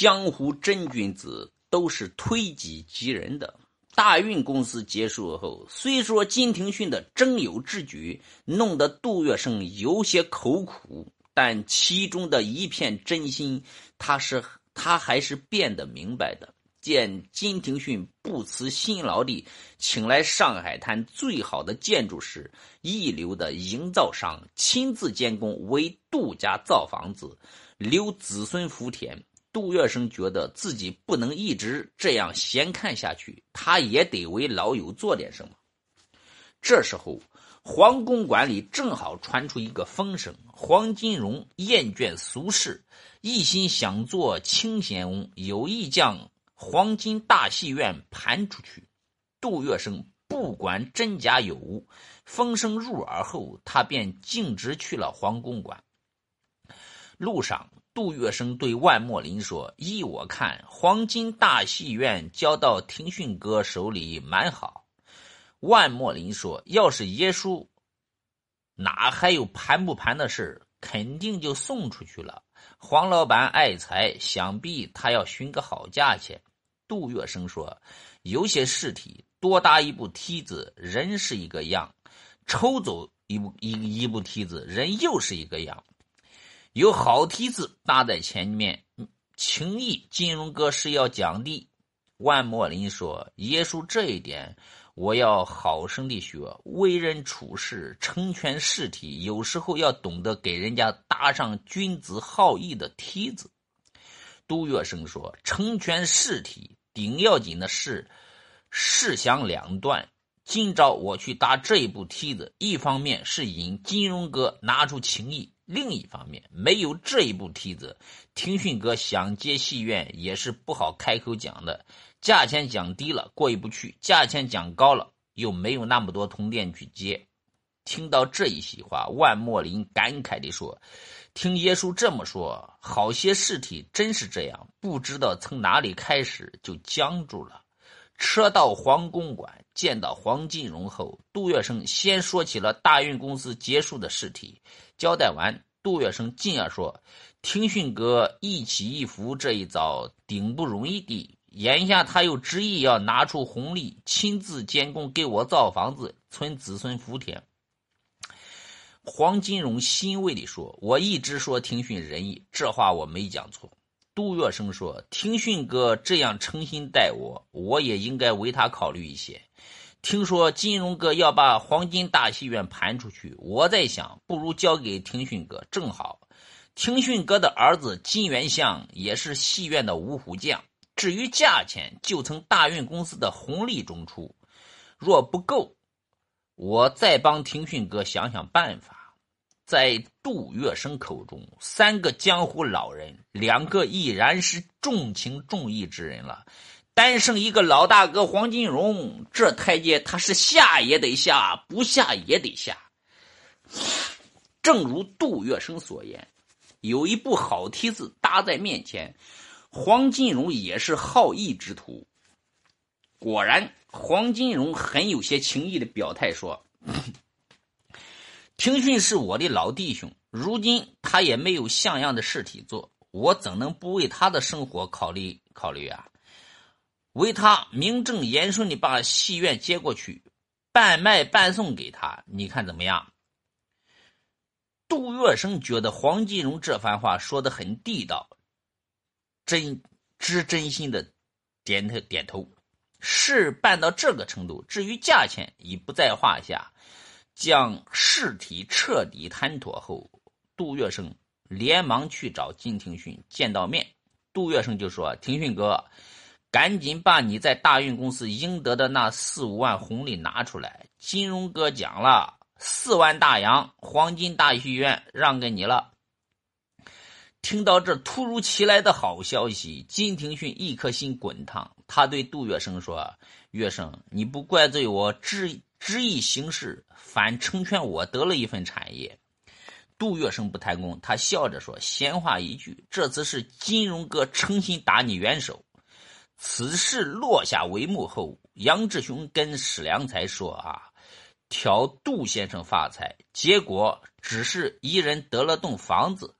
江湖真君子都是推己及人的。大运公司结束后，虽说金廷训的真有之举弄得杜月笙有些口苦，但其中的一片真心，他是他还是变得明白的。见金廷训不辞辛劳地请来上海滩最好的建筑师、一流的营造商亲自监工，为杜家造房子，留子孙福田。杜月笙觉得自己不能一直这样闲看下去，他也得为老友做点什么。这时候，皇宫馆里正好传出一个风声：黄金荣厌倦俗世，一心想做清闲翁，有意将黄金大戏院盘出去。杜月笙不管真假有无，风声入耳后，他便径直去了皇宫馆。路上。杜月笙对万墨林说：“依我看，黄金大戏院交到廷训哥手里蛮好。”万墨林说：“要是爷叔，哪还有盘不盘的事？肯定就送出去了。黄老板爱财，想必他要寻个好价钱。”杜月笙说：“有些事体，多搭一部梯子，人是一个样；抽走一部一一部梯子，人又是一个样。”有好梯子搭在前面，轻易金融哥是要讲的。万莫林说：“耶稣这一点，我要好生的学。为人处事，成全事体，有时候要懂得给人家搭上君子好义的梯子。”杜月笙说：“成全事体，顶要紧的是事想两断。今朝我去搭这一步梯子，一方面是引金融哥拿出情义。”另一方面，没有这一步梯子，听训哥想接戏院也是不好开口讲的。价钱讲低了过意不去，价钱讲高了又没有那么多铜店去接。听到这一席话，万墨林感慨地说：“听耶稣这么说，好些事体真是这样，不知道从哪里开始就僵住了。”车到皇宫馆，见到黄金荣后，杜月笙先说起了大运公司结束的事体。交代完，杜月笙进而说：“听训哥一起一伏这一遭顶不容易的，眼下他又执意要拿出红利，亲自监工给我造房子，存子孙福田。”黄金荣欣慰地说：“我一直说听训仁义，这话我没讲错。”杜月笙说：“听训哥这样诚心待我，我也应该为他考虑一些。”听说金融哥要把黄金大戏院盘出去，我在想，不如交给庭训哥，正好。庭训哥的儿子金元相也是戏院的五虎将。至于价钱，就从大运公司的红利中出。若不够，我再帮庭训哥想想办法。在杜月笙口中，三个江湖老人，两个已然是重情重义之人了。单剩一个老大哥黄金荣，这台阶他是下也得下，不下也得下。正如杜月笙所言，有一部好梯子搭在面前，黄金荣也是好义之徒。果然，黄金荣很有些情意的表态说：“ 廷训是我的老弟兄，如今他也没有像样的事体做，我怎能不为他的生活考虑考虑啊？”为他名正言顺的把戏院接过去，半卖半送给他，你看怎么样？杜月笙觉得黄金荣这番话说的很地道，真知真心的点头点头。事办到这个程度，至于价钱已不在话下。将事体彻底谈妥后，杜月笙连忙去找金廷训见到面。杜月笙就说：“廷训哥。”赶紧把你在大运公司应得的那四五万红利拿出来！金融哥讲了，四万大洋，黄金大戏院让给你了。听到这突如其来的好消息，金廷训一颗心滚烫。他对杜月笙说：“月笙，你不怪罪我执执意行事，反成全我得了一份产业。”杜月笙不贪功，他笑着说：“闲话一句，这次是金融哥诚心打你援手。”此事落下帷幕后，杨志雄跟史良才说：“啊，挑杜先生发财，结果只是一人得了栋房子，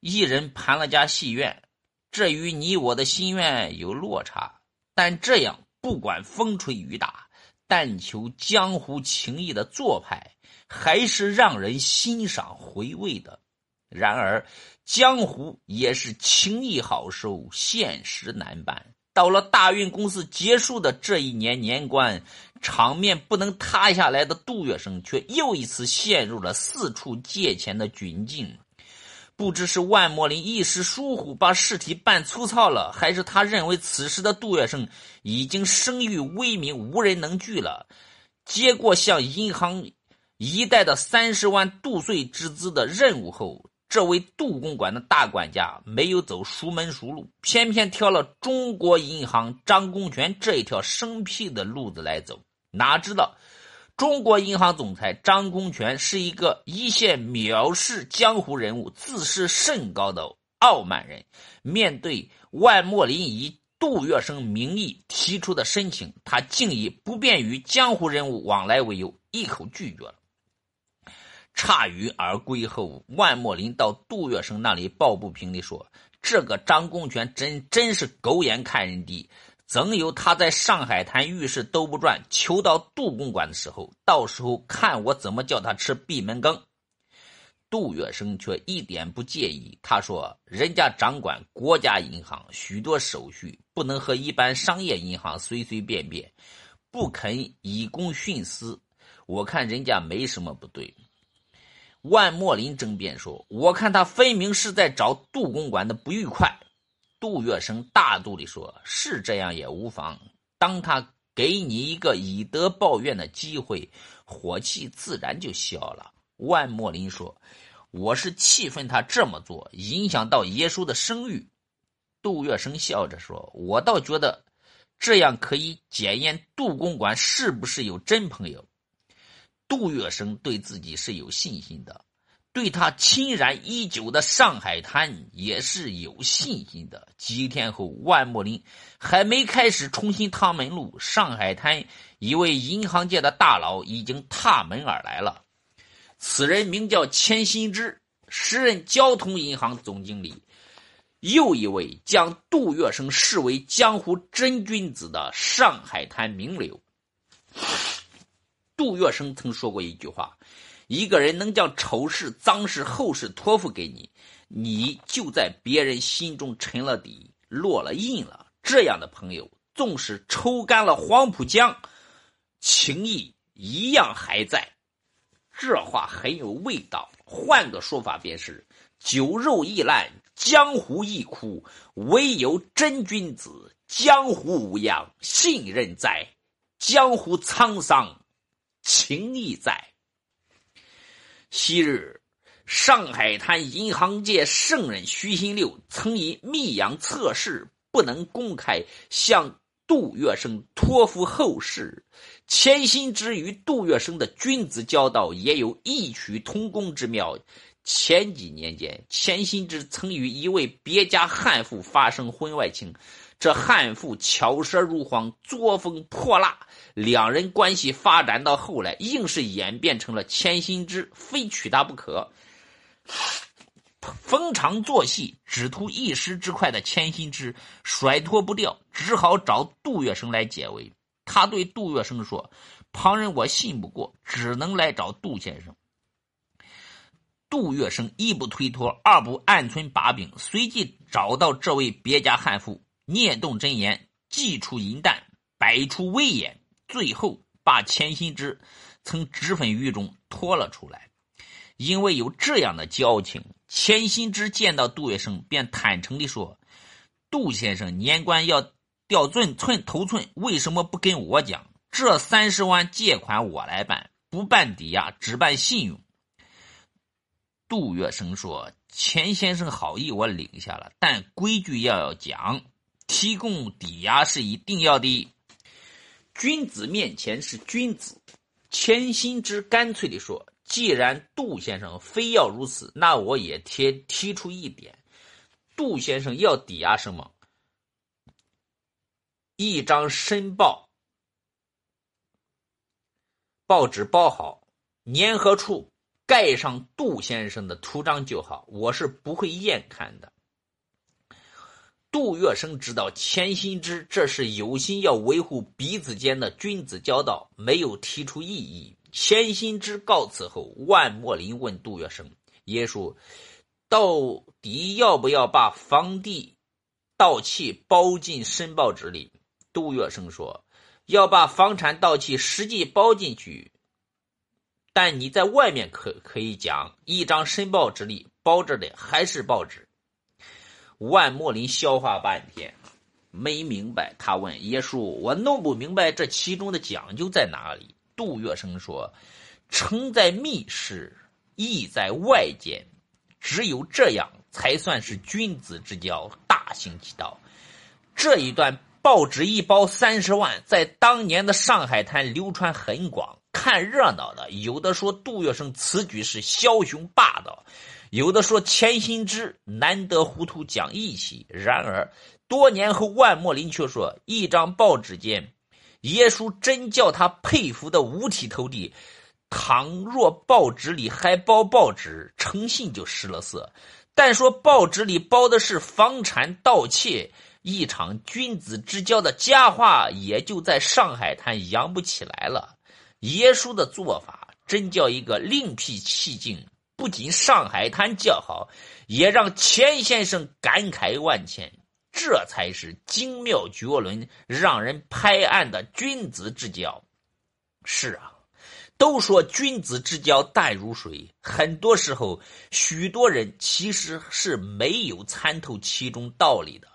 一人盘了家戏院，这与你我的心愿有落差，但这样不管风吹雨打，但求江湖情谊的做派，还是让人欣赏回味的。然而，江湖也是情谊好收，现实难办。到了大运公司结束的这一年年关，场面不能塌下来的杜月笙，却又一次陷入了四处借钱的窘境。不知是万莫林一时疏忽把事体办粗糙了，还是他认为此时的杜月笙已经声誉威名无人能拒了，接过向银行一贷的三十万杜岁之资的任务后，这位杜公馆的大管家没有走熟门熟路，偏偏挑了中国银行张公权这一条生僻的路子来走，哪知道。中国银行总裁张公权是一个一线藐视江湖人物、自视甚高的傲慢人。面对万莫林以杜月笙名义提出的申请，他竟以不便与江湖人物往来为由，一口拒绝了。铩羽而归后，万莫林到杜月笙那里抱不平地说：“这个张公权真真是狗眼看人低。”怎有他在上海滩遇事都不转，求到杜公馆的时候？到时候看我怎么叫他吃闭门羹。杜月笙却一点不介意，他说：“人家掌管国家银行，许多手续不能和一般商业银行随随便便，不肯以公徇私。我看人家没什么不对。”万莫林争辩说：“我看他分明是在找杜公馆的不愉快。”杜月笙大度地说：“是这样也无妨。当他给你一个以德报怨的机会，火气自然就消了。”万莫林说：“我是气愤他这么做，影响到耶稣的声誉。”杜月笙笑着说：“我倒觉得这样可以检验杜公馆是不是有真朋友。”杜月笙对自己是有信心的。对他侵染已久的上海滩也是有信心的。几天后，万木林还没开始重新趟门路，上海滩一位银行界的大佬已经踏门而来了。此人名叫钱新之，时任交通银行总经理，又一位将杜月笙视为江湖真君子的上海滩名流。杜月笙曾说过一句话。一个人能将丑事、脏事、后事托付给你，你就在别人心中沉了底、落了印了。这样的朋友，纵使抽干了黄浦江，情谊一样还在。这话很有味道。换个说法便是：酒肉易烂，江湖易枯，唯有真君子，江湖无恙，信任在；江湖沧桑，情谊在。昔日，上海滩银行界圣人徐新六曾以密阳测试不能公开，向杜月笙托付后事。钱新之与杜月笙的君子交道也有异曲同工之妙。前几年间，钱新之曾与一位别家悍妇发生婚外情。这悍妇巧舌如簧，作风泼辣，两人关系发展到后来，硬是演变成了千心之非娶她不可。逢场作戏，只图一时之快的千心之甩脱不掉，只好找杜月笙来解围。他对杜月笙说：“旁人我信不过，只能来找杜先生。”杜月笙一不推脱，二不暗存把柄，随即找到这位别家悍妇。念动真言，祭出银弹，摆出威严，最后把钱新之曾脂粉狱中拖了出来。因为有这样的交情，钱新之见到杜月笙，便坦诚地说：“杜先生年关要掉寸寸头寸，为什么不跟我讲？这三十万借款我来办，不办抵押，只办信用。”杜月笙说：“钱先生好意我领下了，但规矩要要讲。”提供抵押是一定要的，君子面前是君子。钱新之干脆地说：“既然杜先生非要如此，那我也提提出一点。杜先生要抵押什么？一张申报，报纸包好，粘合处盖上杜先生的图章就好，我是不会验看的。”杜月笙知道钱新之这是有心要维护彼此间的君子交道，没有提出异议。钱新之告辞后，万墨林问杜月笙：“爷叔，到底要不要把房地盗窃包进申报纸里？”杜月笙说：“要把房产盗窃实际包进去，但你在外面可可以讲，一张申报纸里包着的还是报纸。”万莫林消化半天，没明白。他问耶稣：“我弄不明白这其中的讲究在哪里？”杜月笙说：“诚在密室，意在外间，只有这样才算是君子之交，大行其道。”这一段报纸一包三十万，在当年的上海滩流传很广。看热闹的有的说杜月笙此举是枭雄霸道，有的说钱新之难得糊涂讲义气。然而多年后，万墨林却说一张报纸间。耶稣真叫他佩服的五体投地。倘若报纸里还包报纸，诚信就失了色。但说报纸里包的是房产盗窃，一场君子之交的佳话，也就在上海滩扬不起来了。耶稣的做法真叫一个另辟蹊径，不仅上海滩叫好，也让钱先生感慨万千。这才是精妙绝伦、让人拍案的君子之交。是啊，都说君子之交淡如水，很多时候，许多人其实是没有参透其中道理的。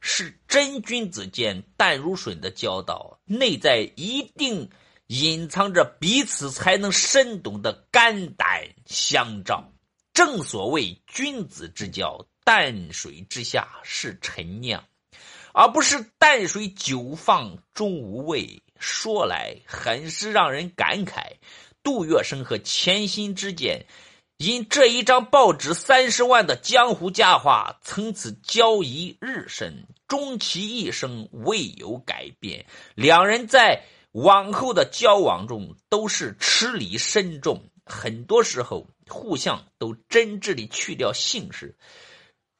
是真君子间淡如水的交道，内在一定隐藏着彼此才能深懂的肝胆相照。正所谓君子之交。淡水之下是陈酿，而不是淡水久放终无味。说来很是让人感慨。杜月笙和钱心之间，因这一张报纸三十万的江湖佳话，从此交谊日深，终其一生未有改变。两人在往后的交往中都是吃礼深重，很多时候互相都真挚的去掉姓氏。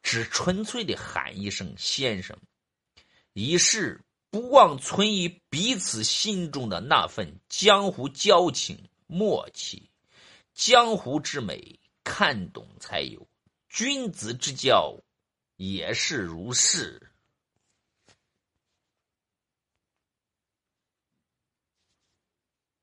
只纯粹的喊一声“先生”，以示不忘存于彼此心中的那份江湖交情默契。江湖之美，看懂才有；君子之交，也是如是。